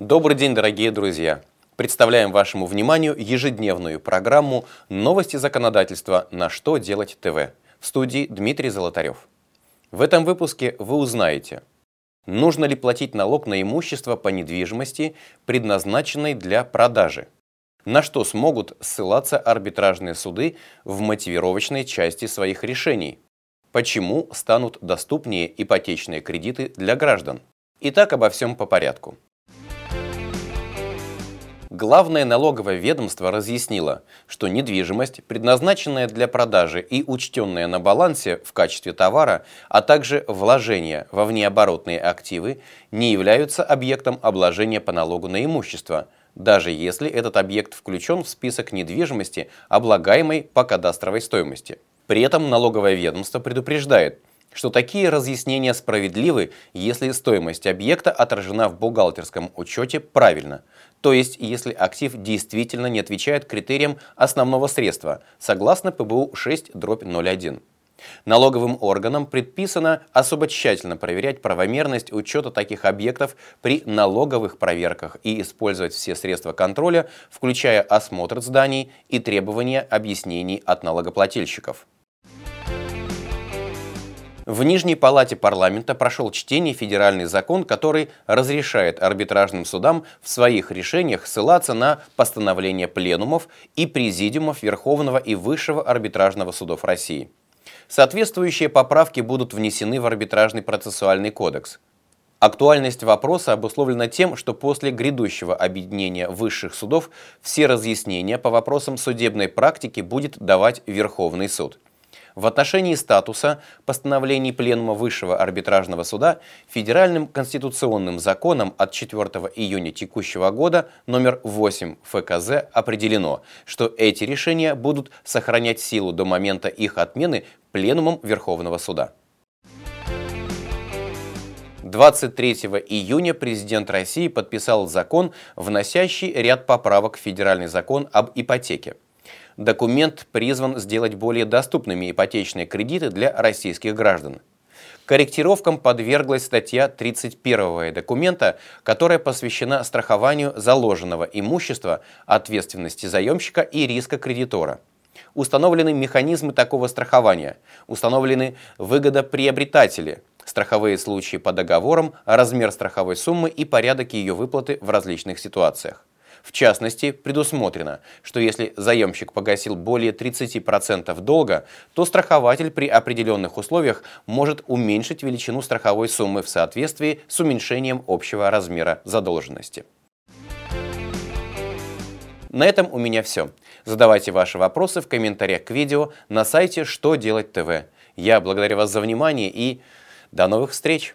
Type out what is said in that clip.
Добрый день, дорогие друзья! Представляем вашему вниманию ежедневную программу «Новости законодательства. На что делать ТВ» в студии Дмитрий Золотарев. В этом выпуске вы узнаете, нужно ли платить налог на имущество по недвижимости, предназначенной для продажи, на что смогут ссылаться арбитражные суды в мотивировочной части своих решений, почему станут доступнее ипотечные кредиты для граждан. Итак, обо всем по порядку. Главное налоговое ведомство разъяснило, что недвижимость, предназначенная для продажи и учтенная на балансе в качестве товара, а также вложения во внеоборотные активы, не являются объектом обложения по налогу на имущество, даже если этот объект включен в список недвижимости, облагаемой по кадастровой стоимости. При этом налоговое ведомство предупреждает – что такие разъяснения справедливы, если стоимость объекта отражена в бухгалтерском учете правильно, то есть если актив действительно не отвечает критериям основного средства, согласно ПБУ 6-01. Налоговым органам предписано особо тщательно проверять правомерность учета таких объектов при налоговых проверках и использовать все средства контроля, включая осмотр зданий и требования объяснений от налогоплательщиков. В Нижней палате парламента прошел чтение федеральный закон, который разрешает арбитражным судам в своих решениях ссылаться на постановления пленумов и президиумов Верховного и Высшего арбитражного судов России. Соответствующие поправки будут внесены в арбитражный процессуальный кодекс. Актуальность вопроса обусловлена тем, что после грядущего объединения высших судов все разъяснения по вопросам судебной практики будет давать Верховный суд. В отношении статуса постановлений Пленума Высшего арбитражного суда Федеральным конституционным законом от 4 июня текущего года номер 8 ФКЗ определено, что эти решения будут сохранять силу до момента их отмены Пленумом Верховного суда. 23 июня президент России подписал закон, вносящий ряд поправок в федеральный закон об ипотеке. Документ призван сделать более доступными ипотечные кредиты для российских граждан. Корректировкам подверглась статья 31 документа, которая посвящена страхованию заложенного имущества, ответственности заемщика и риска кредитора. Установлены механизмы такого страхования, установлены выгодоприобретатели, страховые случаи по договорам, размер страховой суммы и порядок ее выплаты в различных ситуациях. В частности, предусмотрено, что если заемщик погасил более 30% долга, то страхователь при определенных условиях может уменьшить величину страховой суммы в соответствии с уменьшением общего размера задолженности. На этом у меня все. Задавайте ваши вопросы в комментариях к видео на сайте «Что делать ТВ». Я благодарю вас за внимание и до новых встреч!